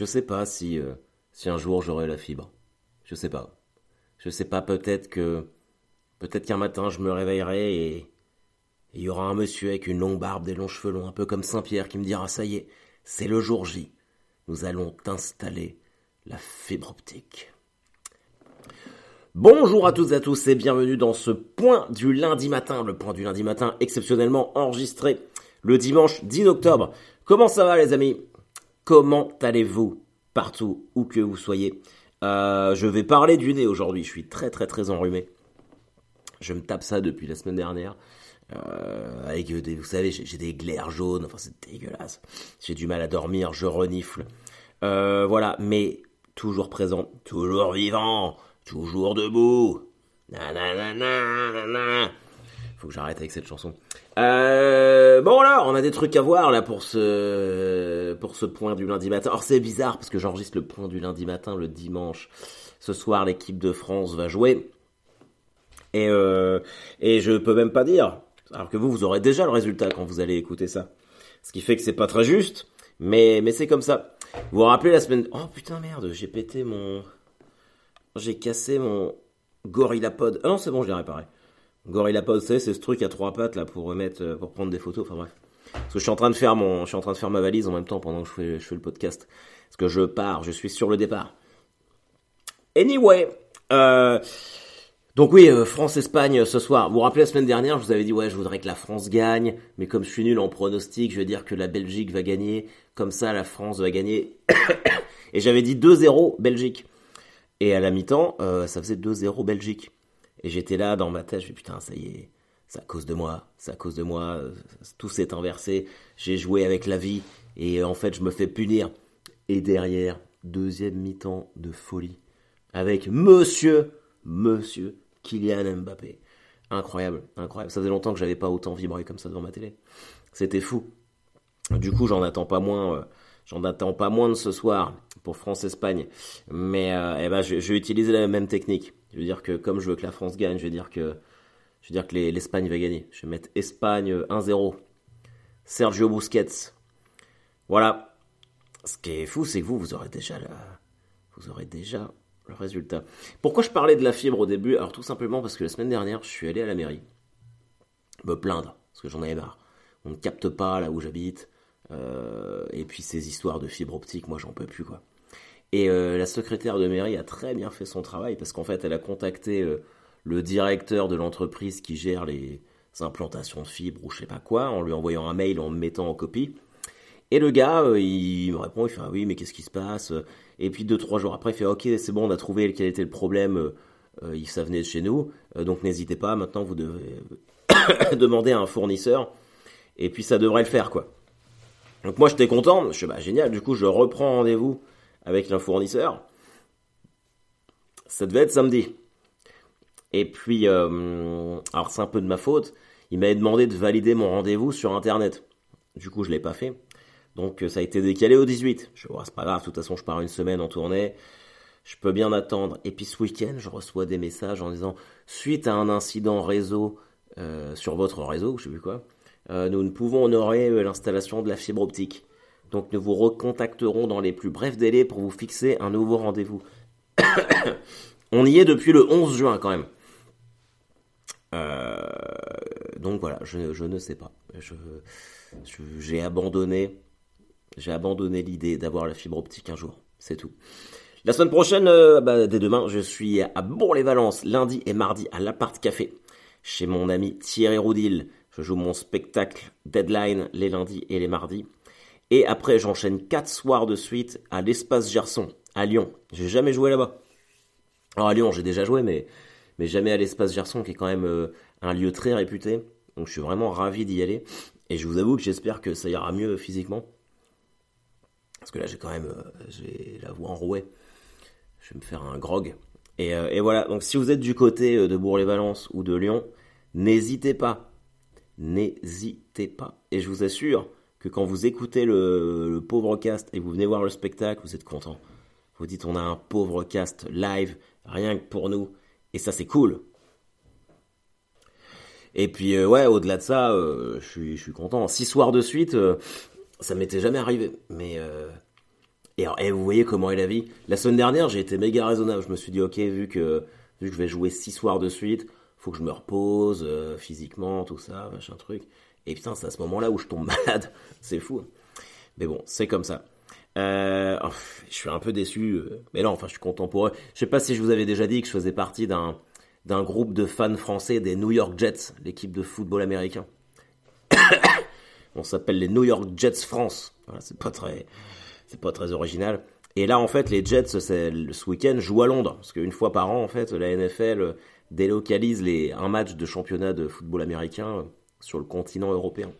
Je sais pas si, euh, si un jour j'aurai la fibre. Je sais pas. Je sais pas, peut-être que. Peut-être qu'un matin je me réveillerai et. Il y aura un monsieur avec une longue barbe, des longs cheveux longs, un peu comme Saint-Pierre, qui me dira Ça y est, c'est le jour J. Nous allons t'installer la fibre optique. Bonjour à toutes et à tous et bienvenue dans ce point du lundi matin, le point du lundi matin exceptionnellement enregistré le dimanche 10 octobre. Comment ça va les amis? Comment allez-vous partout où que vous soyez? Euh, Je vais parler du nez aujourd'hui, je suis très très très enrhumé. Je me tape ça depuis la semaine dernière. Euh, avec vous savez, j'ai des glaires jaunes, enfin c'est dégueulasse. J'ai du mal à dormir, je renifle. Euh, voilà, mais toujours présent, toujours vivant, toujours debout. Faut que j'arrête avec cette chanson. Euh, bon là, on a des trucs à voir là pour ce pour ce point du lundi matin. Alors c'est bizarre parce que j'enregistre le point du lundi matin le dimanche. Ce soir, l'équipe de France va jouer et euh, et je peux même pas dire. Alors que vous, vous aurez déjà le résultat quand vous allez écouter ça. Ce qui fait que c'est pas très juste, mais mais c'est comme ça. Vous vous rappelez la semaine Oh putain merde, j'ai pété mon j'ai cassé mon GorillaPod. Ah non, c'est bon, je l'ai réparé. GorillaPod, c'est ce truc à trois pattes là pour remettre, euh, pour prendre des photos. Enfin bref. Parce que je suis en train de faire mon, je suis en train de faire ma valise en même temps pendant que je fais, je fais le podcast. Parce que je pars, je suis sur le départ. Anyway, euh, donc oui, euh, France-Espagne ce soir. Vous vous rappelez la semaine dernière, je vous avais dit ouais, je voudrais que la France gagne, mais comme je suis nul en pronostic, je vais dire que la Belgique va gagner. Comme ça, la France va gagner. Et j'avais dit 2-0 Belgique. Et à la mi-temps, ça faisait 2-0 Belgique. Et j'étais là dans ma tête, je me putain, ça y est, c'est à cause de moi, c'est à cause de moi, euh, tout s'est inversé, j'ai joué avec la vie, et en fait je me fais punir. Et derrière, deuxième mi-temps de folie, avec monsieur, monsieur Kylian Mbappé. Incroyable, incroyable. Ça faisait longtemps que j'avais pas autant vibré comme ça devant ma télé. C'était fou. Du coup, j'en attends pas moins. Euh, j'en attends pas moins de ce soir pour France-Espagne. Mais euh, eh ben, je, je, vais utiliser la même technique. Je veux dire que comme je veux que la France gagne, je vais dire que je veux dire que l'Espagne va gagner. Je vais mettre Espagne 1-0. Sergio Busquets. Voilà. Ce qui est fou, c'est que vous, vous aurez déjà la... vous aurez déjà le résultat. Pourquoi je parlais de la fibre au début? Alors tout simplement parce que la semaine dernière, je suis allé à la mairie me plaindre parce que j'en avais marre. On ne capte pas là où j'habite. Euh, et puis ces histoires de fibre optique, moi j'en peux plus quoi. Et euh, la secrétaire de mairie a très bien fait son travail parce qu'en fait elle a contacté euh, le directeur de l'entreprise qui gère les implantations de fibres ou je sais pas quoi en lui envoyant un mail en me mettant en copie. Et le gars, euh, il me répond, il fait ah oui mais qu'est-ce qui se passe? Et puis deux trois jours après, il fait ok c'est bon on a trouvé quel était le problème, ça venait de chez nous, donc n'hésitez pas maintenant vous devez demander à un fournisseur. Et puis ça devrait le faire quoi. Donc moi j'étais content, je suis bah génial, du coup je reprends rendez-vous avec un fournisseur. Ça devait être samedi. Et puis, euh, alors c'est un peu de ma faute, il m'avait demandé de valider mon rendez-vous sur internet. Du coup je l'ai pas fait. Donc ça a été décalé au 18. Je vois, pas grave, de toute façon je pars une semaine en tournée. Je peux bien attendre. Et puis ce week-end, je reçois des messages en disant suite à un incident réseau euh, sur votre réseau, je sais plus quoi, euh, nous ne pouvons honorer euh, l'installation de la fibre optique. Donc nous vous recontacterons dans les plus brefs délais pour vous fixer un nouveau rendez-vous. On y est depuis le 11 juin quand même. Euh, donc voilà, je, ne sais pas. j'ai abandonné, abandonné l'idée d'avoir la fibre optique un jour. C'est tout. La semaine prochaine, euh, bah, dès demain, je suis à Bourg-les-Valences, lundi et mardi à l'Appart Café, chez mon ami Thierry Roudil. Je joue mon spectacle Deadline les lundis et les mardis. Et après, j'enchaîne quatre soirs de suite à l'Espace Gerson, à Lyon. J'ai jamais joué là-bas. Alors à Lyon, j'ai déjà joué, mais, mais jamais à l'Espace Gerson, qui est quand même euh, un lieu très réputé. Donc je suis vraiment ravi d'y aller. Et je vous avoue que j'espère que ça ira mieux physiquement. Parce que là, j'ai quand même euh, la voix enrouée. Je vais me faire un grog. Et, euh, et voilà, donc si vous êtes du côté de Bourg-les-Valences ou de Lyon, n'hésitez pas n'hésitez pas. Et je vous assure que quand vous écoutez le, pauvre cast et vous venez voir le spectacle, vous êtes content. Vous dites on a un pauvre cast live, rien que pour nous. Et ça c'est cool. Et puis euh, ouais, au-delà de ça, euh, je, suis, content. Six soirs de suite, euh, ça m'était jamais arrivé. Mais Et, alors, et vous voyez comment est la vie. La semaine dernière, j'ai été méga raisonnable. Je me suis dit, ok, vu que, vu que je vais jouer six soirs de suite, faut que je me repose euh, physiquement, tout ça, machin truc. Et putain, c'est à ce moment-là où je tombe malade. c'est fou. Mais bon, c'est comme ça. Euh, oh, je suis un peu déçu, euh, mais non, enfin, je suis content pour eux. Je sais pas si je vous avais déjà dit que je faisais partie d'un d'un groupe de fans français des New York Jets, l'équipe de football américain. On s'appelle les New York Jets France. Voilà, c'est pas très, c'est pas très original. Et là, en fait, les Jets, ce week-end, jouent à Londres. Parce qu'une fois par an, en fait, la NFL délocalise les, un match de championnat de football américain sur le continent européen.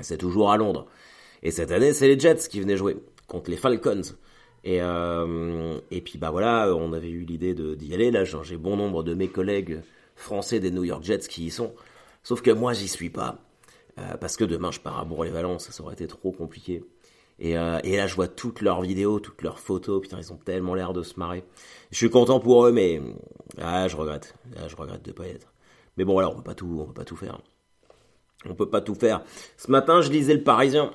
C'est toujours à Londres. Et cette année, c'est les Jets qui venaient jouer contre les Falcons. Et, euh, et puis bah voilà, on avait eu l'idée d'y aller. Là, j'ai bon nombre de mes collègues français des New York Jets qui y sont. Sauf que moi, j'y suis pas. Euh, parce que demain, je pars à Bourg-les-Valences, ça aurait été trop compliqué. Et, euh, et, là, je vois toutes leurs vidéos, toutes leurs photos. Putain, ils ont tellement l'air de se marrer. Je suis content pour eux, mais ah, je regrette. Ah, je regrette de pas y être. Mais bon, alors, on peut peut pas tout faire. On peut pas tout faire. Ce matin, je lisais Le Parisien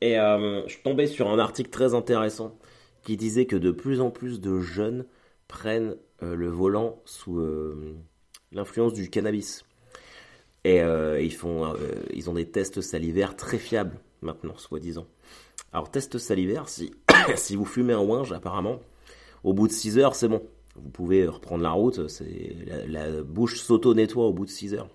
et euh, je tombais sur un article très intéressant qui disait que de plus en plus de jeunes prennent euh, le volant sous euh, l'influence du cannabis. Et ils, ont des tests salivaires très fiables maintenant, soi-disant. Alors, test salivaire, si, vous fumez un ouinge, apparemment, au bout de 6 heures, c'est bon. Vous pouvez reprendre la route, la, la bouche s'auto-nettoie au bout de 6 heures.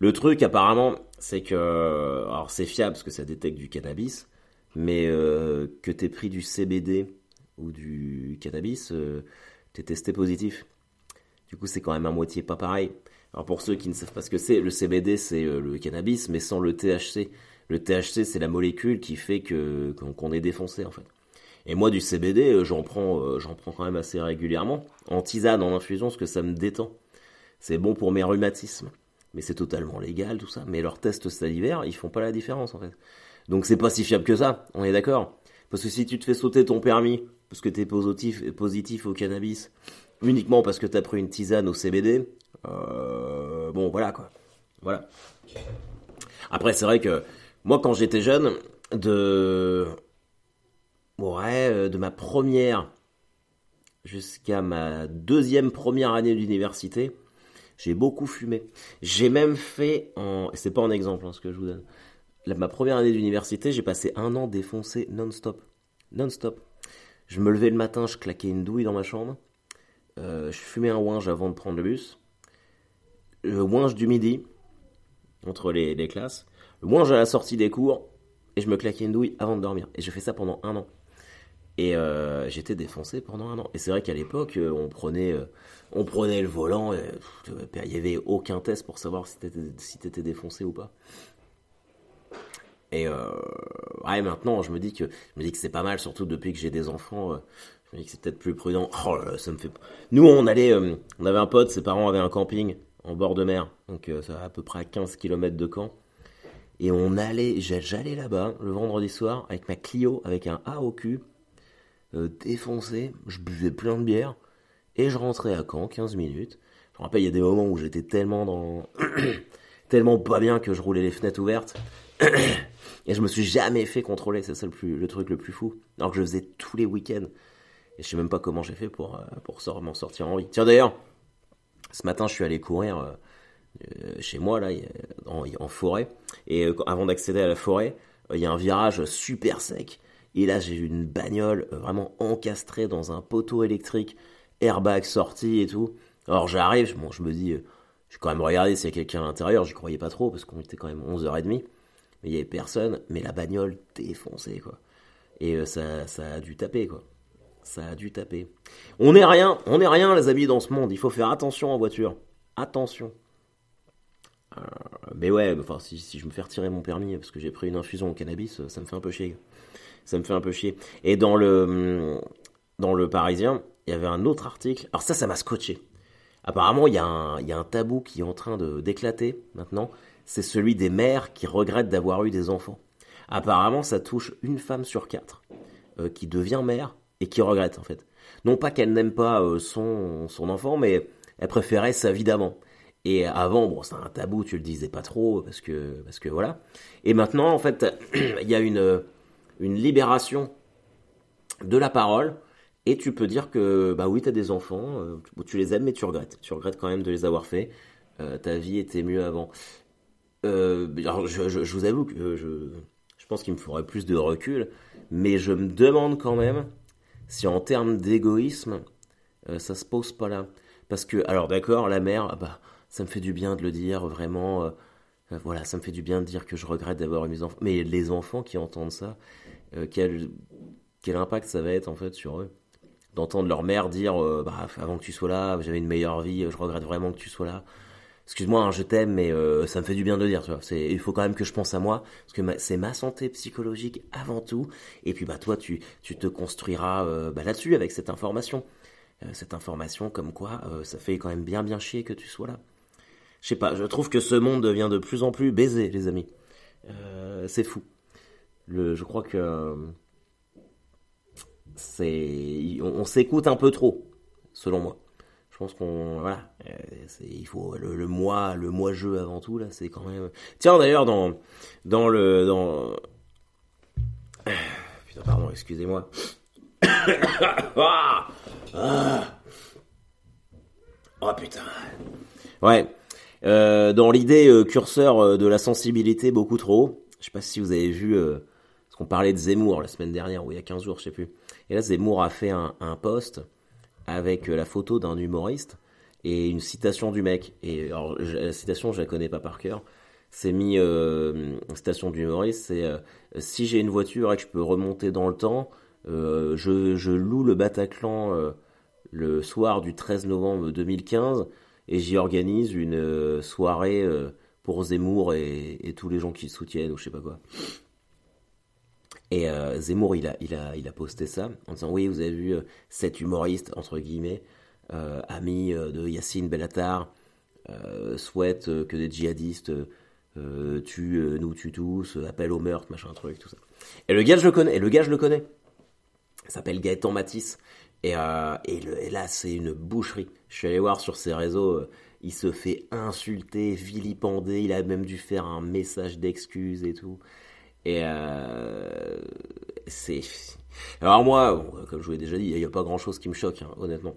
Le truc, apparemment, c'est que. Alors, c'est fiable parce que ça détecte du cannabis, mais euh, que t'aies pris du CBD ou du cannabis, euh, t'es testé positif. Du coup, c'est quand même à moitié pas pareil. Alors, pour ceux qui ne savent pas ce que c'est, le CBD, c'est euh, le cannabis, mais sans le THC. Le THC, c'est la molécule qui fait que qu'on est défoncé, en fait. Et moi, du CBD, j'en prends, j'en prends quand même assez régulièrement. En tisane, en infusion, parce que ça me détend. C'est bon pour mes rhumatismes mais c'est totalement légal, tout ça. Mais leurs tests salivaires, ils font pas la différence, en fait. Donc c'est pas si fiable que ça, on est d'accord. Parce que si tu te fais sauter ton permis, parce que t'es positif, positif au cannabis, uniquement parce que t'as pris une tisane au CBD, euh, bon, voilà, quoi. Voilà. Après, c'est vrai que, moi, quand j'étais jeune, de... Ouais, euh, de ma première jusqu'à ma deuxième première année d'université, j'ai beaucoup fumé. J'ai même fait en. C'est pas un exemple hein, ce que je vous donne. ma première année d'université, j'ai passé un an défoncé non-stop. Non-stop. Je me levais le matin, je claquais une douille dans ma chambre. Euh, je fumais un ouinge avant de prendre le bus. Le ouinge du midi, entre les, classes. Le ouinge à la sortie des cours. Et je me claquais une douille avant de dormir. Et je fais ça pendant un an. Et euh, j'étais défoncé pendant un an. Et c'est vrai qu'à l'époque, euh, on prenait, euh, on prenait le volant. il n'y avait aucun test pour savoir si t'étais étais défoncé ou pas. Et ouais, maintenant, je me dis que je me dis que c'est pas mal, surtout depuis que j'ai des enfants. je me dis que c'est peut-être plus prudent. Oh ça me fait. Nous, on allait, on avait un pote, ses parents avaient un camping en bord de mer, donc ça à peu près à 15 km de Caen. Et on allait, j'allais là-bas le vendredi soir avec ma Clio, avec un A au cul euh, défoncé, je buvais plein de bière, et je rentrais à Caen, 15 minutes. Je me rappelle, il y a des moments où j'étais tellement dans... tellement pas bien que je roulais les fenêtres ouvertes. et je me suis jamais fait contrôler, c'est ça le, plus, le truc le plus fou. Alors que je faisais tous les week-ends. Et je sais même pas comment j'ai fait pour, euh, m'en sortir en vie. Tiens d'ailleurs, ce matin je suis allé courir euh, chez moi, là, en, en forêt. Et avant d'accéder à la forêt, il y a un virage super sec. Et là, j'ai une bagnole euh, vraiment encastrée dans un poteau électrique, airbag sorti et tout. Alors j'arrive, bon, je me dis, euh, je vais quand même regarder s'il y a quelqu'un à l'intérieur. J'y croyais pas trop parce qu'on était quand même 11h30. Mais il y avait personne, mais la bagnole défoncée, quoi. Et euh, ça, ça a dû taper, quoi. Ça a dû taper. On n'est rien, on n'est rien, les amis, dans ce monde. Il faut faire attention en voiture. Attention. mais ouais, enfin, si, si, je me fais retirer mon permis parce que j'ai pris une infusion au cannabis, ça me fait un peu chier ça me fait un peu chier. Et dans le, dans le Parisien, il y avait un autre article. Alors ça, ça m'a scotché. Apparemment, il y, a un, y a un tabou qui est en train d'éclater maintenant. C'est celui des mères qui regrettent d'avoir eu des enfants. Apparemment, ça touche une femme sur quatre euh, qui devient mère et qui regrette en fait. Non pas qu'elle n'aime pas euh, son, son enfant, mais elle préférait sa vie d'avant. Et avant, bon, c'est un tabou, tu le disais pas trop parce que parce que voilà. Et maintenant, en fait, il y a une une libération de la parole et tu peux dire que bah oui, tu as des enfants, euh, tu les aimes mais tu regrettes. Tu regrettes quand même de les avoir fait. Euh, ta vie était mieux avant. Euh, alors je, je, vous avoue que je, je pense qu'il me faudrait plus de recul, mais je me demande quand même si en termes d'égoïsme, ça se pose pas là. Parce que, alors d'accord, la mère, ah bah, ça me fait du bien de le dire, vraiment. voilà, ça me fait du bien de dire que je regrette d'avoir eu mes enfants. Mais les enfants qui entendent ça, quel, quel impact ça va être en fait sur eux d'entendre leur mère dire euh, bah, avant que tu sois là, j'avais une meilleure vie, je regrette vraiment que tu sois là. Excuse-moi, hein, je t'aime, mais euh, ça me fait du bien de le dire. Tu vois. Il faut quand même que je pense à moi, parce que c'est ma santé psychologique avant tout. Et puis bah toi, tu, tu te construiras euh, bah, là-dessus avec cette information, cette information comme quoi ça fait quand même bien bien chier que tu sois là. Je sais pas, je trouve que ce monde devient de plus en plus baisé, les amis. c'est fou. Je crois que c'est on, s'écoute un peu trop, selon moi. Je pense qu'on voilà, euh, il faut le, moi, le moi jeu avant tout là, c'est quand même. Tiens d'ailleurs dans dans le dans putain pardon, excusez-moi. ah, Oh putain. Ouais. Euh, dans l'idée euh, curseur de la sensibilité beaucoup trop. Je sais pas si vous avez vu qu'on parlait de Zemmour la semaine dernière ou il y a 15 jours, je sais plus. Et là, Zemmour a fait un, post avec euh, la photo d'un humoriste et une citation du mec. Et alors, la citation, je la connais pas par cœur. C'est mis euh, une citation du humoriste, c'est euh, si j'ai une voiture et que je peux remonter dans le temps, je, loue le Bataclan le soir du 13 novembre 2015 et j'y organise une soirée pour Zemmour et, et, tous les gens qui le soutiennent ou je sais pas quoi. Et euh, Zemmour, il a, il, a, il a posté ça en disant Oui, vous avez vu euh, cet humoriste, entre guillemets, euh, ami de Yacine Bellatar, souhaite que des djihadistes tuent, nous tuent tous, appellent au meurtre, machin truc, tout ça. Et le gars, je le connais. Et le gars, je le connais. Il s'appelle Gaëtan Matisse. Et, et, là, c'est une boucherie. Je suis allé voir sur ses réseaux. il se fait insulter, vilipender. Il a même dû faire un message d'excuse et tout. Et euh, c'est. Alors moi, comme je vous l'ai déjà dit, il n'y a pas grand chose qui me choque, hein, honnêtement.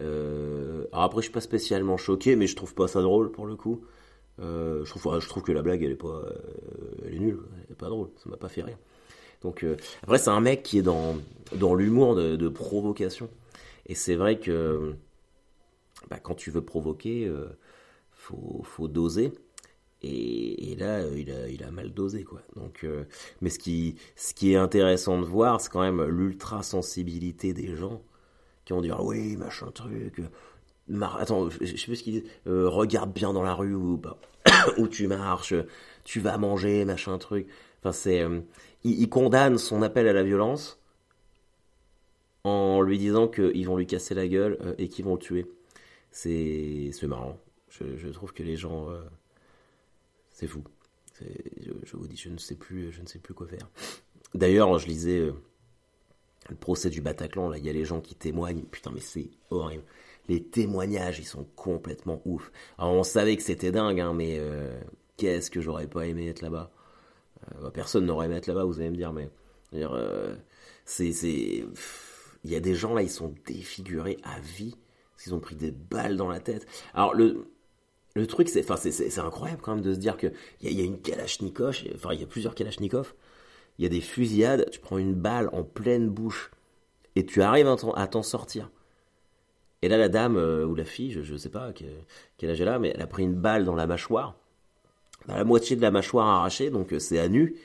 Euh, alors après, je suis pas spécialement choqué, mais je trouve pas ça drôle pour le coup. Euh, je, trouve, que la blague, elle est pas, elle est nulle, elle est pas drôle, ça m'a pas fait rire. Donc après, c'est un mec qui est dans dans l'humour de, provocation, et c'est vrai que bah, quand tu veux provoquer, faut faut doser. Et, là, euh, il a, mal dosé, quoi. Donc, euh, mais ce qui, est intéressant de voir, c'est quand même l'ultra sensibilité des gens qui vont dire oui, machin truc. attends, je sais plus ce qu'ils disent. Euh, regarde bien dans la rue où, bah, où tu marches, tu vas manger, machin truc. Enfin, c'est, il, condamne son appel à la violence en lui disant qu'ils vont lui casser la gueule et qu'ils vont le tuer. C'est, marrant. Je, trouve que les gens c'est fou. Je, vous dis, je ne sais plus, je ne sais plus quoi faire. D'ailleurs, je lisais euh, le procès du Bataclan. Là, il y a les gens qui témoignent. Putain, mais c'est horrible. Les témoignages, ils sont complètement ouf. Alors, on savait que c'était dingue, hein, mais euh, qu'est-ce que j'aurais pas aimé être là-bas? Euh, bah, personne n'aurait aimé être là-bas, vous allez me dire, mais c'est, il y a des gens là, ils sont défigurés à vie. Qu'ils ont pris des balles dans la tête. Alors le, le truc, c'est, c'est, incroyable quand même de se dire qu'il y, y, a une Kalachnikov, enfin, il y a plusieurs Kalachnikov, il y a des fusillades, tu prends une balle en pleine bouche et tu arrives à t'en sortir. Et là, la dame euh, ou la fille, je, ne sais pas quel, âge elle a, mais elle a pris une balle dans la mâchoire, la moitié de la mâchoire arrachée, donc euh, c'est à nu.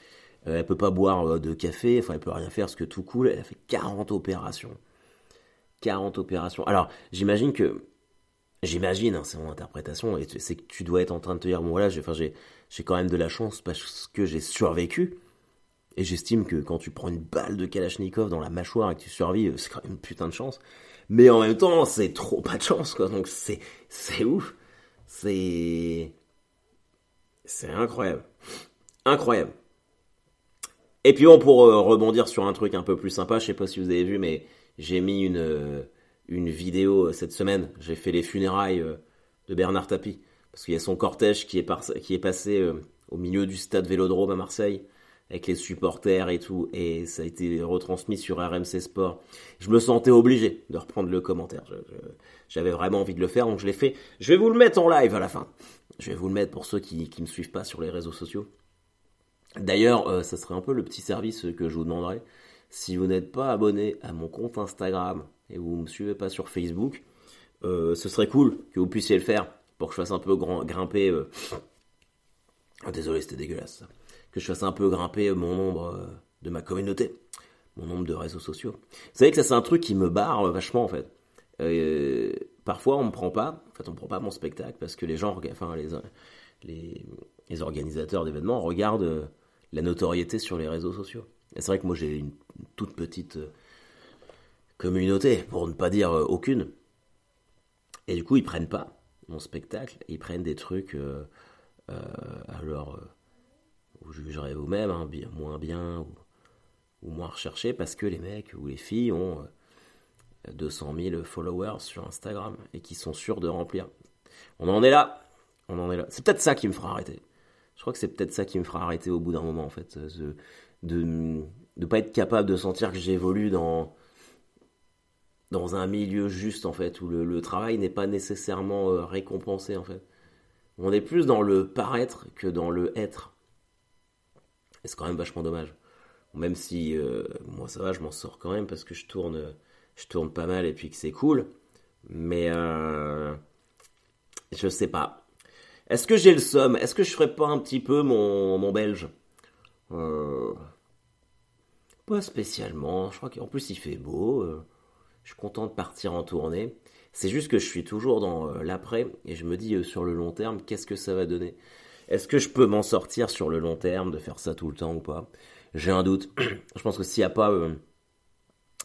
Euh, elle peut pas boire de café, enfin, elle peut rien faire parce que tout coule. Elle a fait 40 opérations. 40 opérations. Alors, j'imagine que J'imagine, hein, c'est mon interprétation, et c'est que tu dois être en train de te dire, bon voilà, j'ai, j'ai quand même de la chance parce que j'ai survécu, et j'estime que quand tu prends une balle de Kalachnikov dans la mâchoire et que tu survives, c'est quand même une putain de chance. Mais en même temps, c'est trop pas de chance, quoi. Donc c'est, c'est ouf. C'est, c'est incroyable. Incroyable. Et puis bon, pour euh, rebondir sur un truc un peu plus sympa, je sais pas si vous avez vu, mais j'ai mis une, euh, une vidéo euh, cette semaine. J'ai fait les funérailles euh, de Bernard Tapie. Parce qu'il y a son cortège qui est, passé euh, au milieu du stade Vélodrome à Marseille. avec les supporters et tout, et ça a été retransmis sur RMC Sport. Je me sentais obligé de reprendre le commentaire. J'avais vraiment envie de le faire, donc je l'ai fait. Je vais vous le mettre en live à la fin. Je vais vous le mettre pour ceux qui ne me suivent pas sur les réseaux sociaux. D'ailleurs, ça serait un peu le petit service que je vous demanderais. Si vous n'êtes pas abonné à mon compte Instagram et vous ne me suivez pas sur Facebook, euh, ce serait cool que vous puissiez le faire pour que je fasse un peu grimper. Euh, ah, désolé, c'était dégueulasse. Que je fasse un peu grimper mon nombre de ma communauté, mon nombre de réseaux sociaux. Vous savez que ça, c'est un truc qui me barre vachement en fait. parfois, on me prend pas. En fait, on me prend pas mon spectacle parce que les gens, enfin les, les organisateurs d'événements regardent la notoriété sur les réseaux sociaux. C'est vrai que moi j'ai une, toute petite euh, communauté, pour ne pas dire euh, aucune. Et du coup, ils prennent pas mon spectacle, ils prennent des trucs, euh, alors, vous jugerez vous-même, hein, moins bien ou, moins recherché, parce que les mecs ou les filles ont 200 000 followers sur Instagram et qui sont sûrs de remplir. On en est là, on en est là. C'est peut-être ça qui me fera arrêter. Je crois que c'est peut-être ça qui me fera arrêter au bout d'un moment, en fait. De ne pas être capable de sentir que j'évolue dans, dans un milieu juste, en fait, où le, travail n'est pas nécessairement euh, récompensé, en fait. On est plus dans le paraître que dans le être. Et c'est quand même vachement dommage. Même si, euh, moi ça va, je m'en sors quand même parce que je tourne, pas mal et puis que c'est cool. Mais je sais pas. Est-ce que j'ai le somme? Est-ce que je ferais pas un petit peu mon, mon belge? Euh, Pas spécialement. Je crois qu'en plus il fait beau. Euh, je suis content de partir en tournée. C'est juste que je suis toujours dans euh, l'après et je me dis sur le long terme, qu'est-ce que ça va donner? Est-ce que je peux m'en sortir sur le long terme, de faire ça tout le temps ou pas? J'ai un doute. je pense que s'il n'y a pas,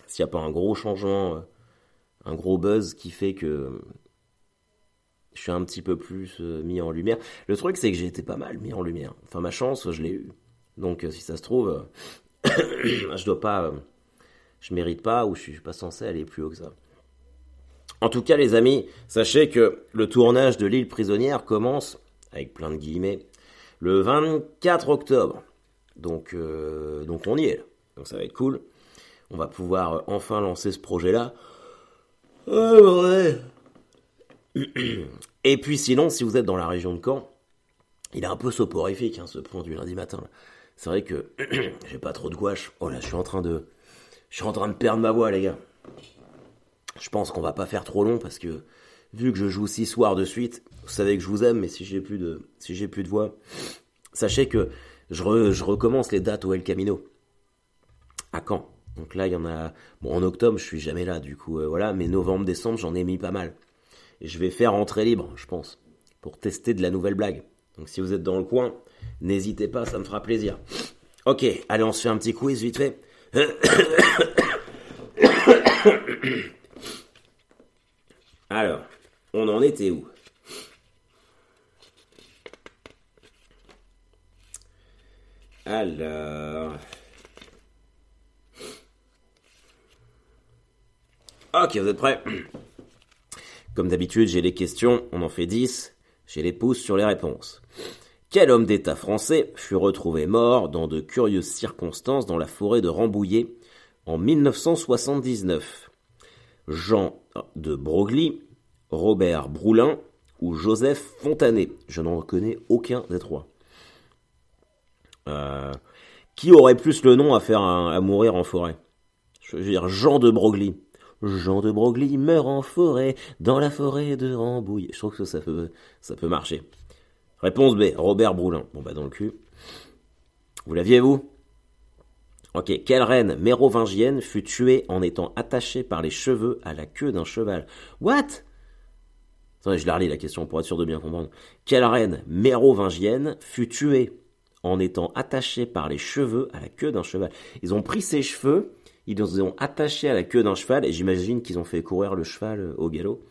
s'il n'y a pas un gros changement, un gros buzz qui fait que je suis un petit peu plus euh, mis en lumière. Le truc, c'est que j'ai été pas mal mis en lumière. Enfin, ma chance, je l'ai eu. Donc, euh, si ça se trouve, euh, je dois pas, je mérite pas ou je suis pas censé aller plus haut que ça. En tout cas, les amis, sachez que le tournage de l'île prisonnière commence, avec plein de guillemets, le 24 octobre. Donc, donc on y est. Donc ça va être cool. On va pouvoir enfin lancer ce projet-là. Et puis sinon, si vous êtes dans la région de Caen, il est un peu soporifique hein, ce pont du lundi matin. C'est vrai que j'ai pas trop de gouache. Oh là, je suis en train de, je suis en train de perdre ma voix, les gars. Je pense qu'on va pas faire trop long parce que vu que je joue six soirs de suite, vous savez que je vous aime, mais si j'ai plus de, si j'ai plus de voix, sachez que je, je recommence les dates au El Camino à Caen. Donc là, il y en a. Bon, en octobre, je suis jamais là, du coup, euh, voilà. Mais novembre, décembre, j'en ai mis pas mal je vais faire entrée libre, je pense, pour tester de la nouvelle blague. Donc si vous êtes dans le coin, n'hésitez pas, ça me fera plaisir. Ok, allez, on se fait un petit quiz vite fait. Alors, on en était où? Alors... Ok, vous êtes prêts? Comme d'habitude, j'ai les questions, on en fait 10, j'ai les pouces sur les réponses. Quel homme d'État français fut retrouvé mort dans de curieuses circonstances dans la forêt de Rambouillet en 1979 Jean de Broglie, Robert Broulin ou Joseph Fontanet? Je n'en connais aucun des trois. Euh, qui aurait plus le nom à faire à mourir en forêt? Je veux dire Jean de Broglie. Jean de Broglie meurt en forêt, dans la forêt de Rambouillet. Je trouve que ça peut marcher. Réponse B, Robert Broulin. Bon bah dans le cul. Vous l'aviez vous? Ok, quelle reine mérovingienne fut tuée en étant attachée par les cheveux à la queue d'un cheval? What? Attendez, je la relis la question pour être sûr de bien comprendre. Quelle reine mérovingienne fut tuée en étant attachée par les cheveux à la queue d'un cheval? Ils ont pris ses cheveux ils les ont attachés à la queue d'un cheval et j'imagine qu'ils ont fait courir le cheval euh, au galop.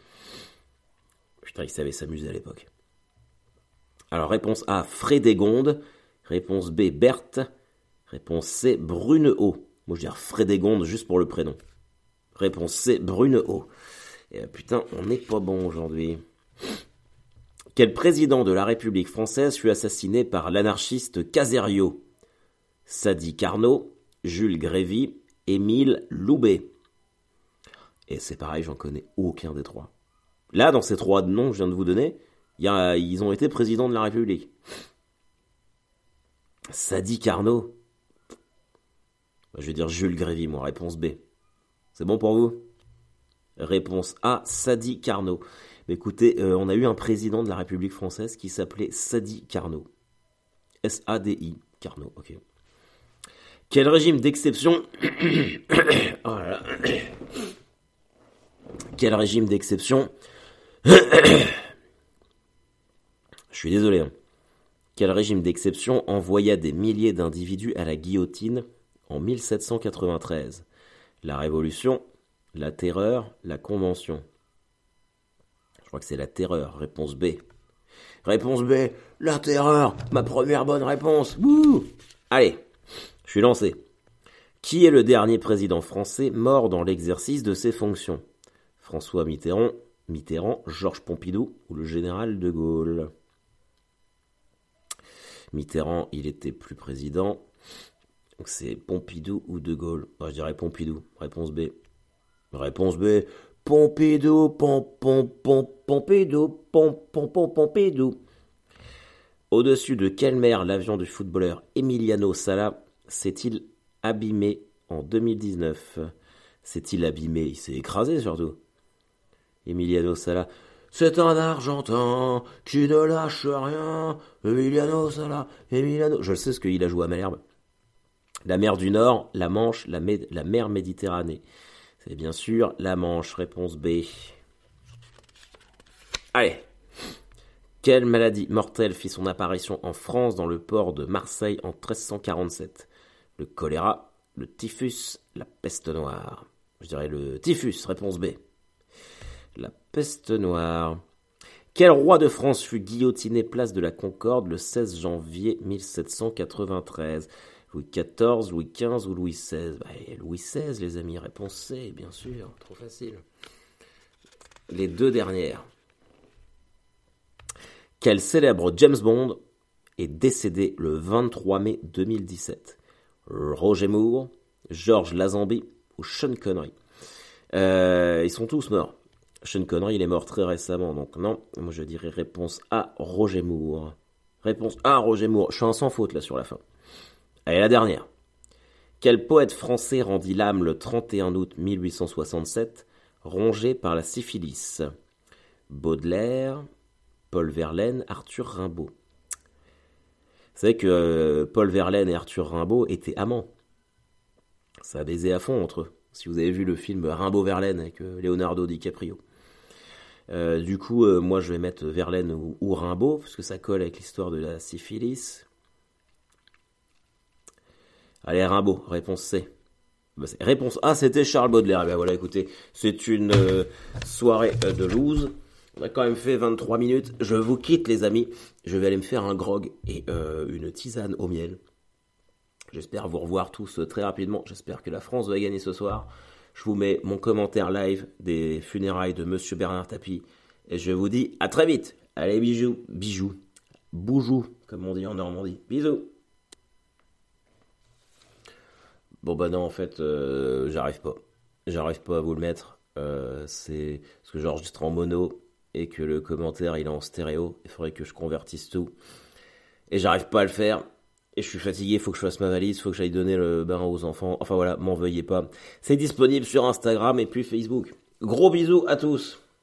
Putain, ils savaient s'amuser à l'époque. Alors, réponse A, Frédégonde. Réponse B, Berthe. Réponse C, Brunehaut. Moi, je dire Frédégonde juste pour le prénom. Réponse C, Brunehaut. Et euh, putain, on n'est pas bon aujourd'hui. Quel président de la République française fut assassiné par l'anarchiste Caserio? Sadi Carnot, Jules Grévy, Émile Loubet. Et c'est pareil, j'en connais aucun des trois. Là, dans ces trois noms que je viens de vous donner, y a, ils ont été présidents de la République. Sadi Carnot. Je vais dire Jules Grévy, moi, réponse B. C'est bon pour vous? Réponse A, Sadi Carnot. Écoutez, euh, on a eu un président de la République française qui s'appelait Sadi Carnot. S-A-D-I, Carnot, ok. Quel régime d'exception oh Quel régime d'exception Je suis désolé. Hein. Quel régime d'exception envoya des milliers d'individus à la guillotine en 1793 La Révolution, la Terreur, la Convention. Je crois que c'est la Terreur, réponse B. Réponse B, la Terreur, ma première bonne réponse. Wouh Allez, je suis lancé. Qui est le dernier président français mort dans l'exercice de ses fonctions? François Mitterrand, Mitterrand, Georges Pompidou ou le général de Gaulle? Mitterrand, il était plus président. Donc c'est Pompidou ou de Gaulle. Moi, je dirais Pompidou. Réponse B. Réponse B. Pompidou, pom, pom, pom, Pompidou, pom, pom, pom, Pompidou. Au-dessus de quelle mer l'avion du footballeur Emiliano Sala s'est-il abîmé en 2019 S'est-il abîmé? Il s'est écrasé surtout. Emiliano Sala. C'est un Argentin qui ne lâche rien. Emiliano Sala. Emiliano. Je sais ce qu'il a joué à Malherbe. La mer du Nord, la Manche, la, la mer Méditerranée. C'est bien sûr la Manche. Réponse B. Allez. Quelle maladie mortelle fit son apparition en France dans le port de Marseille en 1347 Le choléra, le typhus, la peste noire. Je dirais le typhus, réponse B. Peste noire. Quel roi de France fut guillotiné place de la Concorde le 16 janvier 1793 Louis XIV, Louis XV ou Louis XVI bah, Louis XVI, les amis, réponse C, bien sûr, trop facile. Les deux dernières. Quel célèbre James Bond est décédé le 23 mai 2017 Roger Moore, George Lazenby ou Sean Connery? Euh, Ils sont tous morts. Sean Connery, il est mort très récemment, donc non. Moi, je dirais réponse A, Roger Moore. Réponse A, Roger Moore. Je suis un sans faute là sur la fin. Allez, la dernière. Quel poète français rendit l'âme le 31 août 1867, rongé par la syphilis? Baudelaire, Paul Verlaine, Arthur Rimbaud. Vous savez que euh, Paul Verlaine et Arthur Rimbaud étaient amants. Ça a baisé à fond entre eux. Si vous avez vu le film Rimbaud-Verlaine avec euh, Leonardo DiCaprio. Euh, du coup, moi je vais mettre Verlaine ou, Rimbaud, parce que ça colle avec l'histoire de la syphilis. Allez, Rimbaud, réponse C. Bah, réponse A, c'était Charles Baudelaire. Eh bien voilà, écoutez, c'est une soirée de loose. On a quand même fait 23 minutes. Je vous quitte, les amis. Je vais aller me faire un grog et euh, une tisane au miel. J'espère vous revoir tous très rapidement. J'espère que la France va gagner ce soir. Je vous mets mon commentaire live des funérailles de Monsieur Bernard Tapie. Et je vous dis à très vite. Allez, bijoux, bijoux, boujou, comme on dit en Normandie. Bisous. Bon bah non, en fait, euh, j'arrive pas. J'arrive pas à vous le mettre. Euh, c'est parce que j'enregistre en mono et que le commentaire il est en stéréo. Il faudrait que je convertisse tout. Et j'arrive pas à le faire. Et je suis fatigué, faut que je fasse ma valise, faut que j'aille donner le bain aux enfants. Enfin voilà, m'en veuillez pas. C'est disponible sur Instagram et puis Facebook. Gros bisous à tous.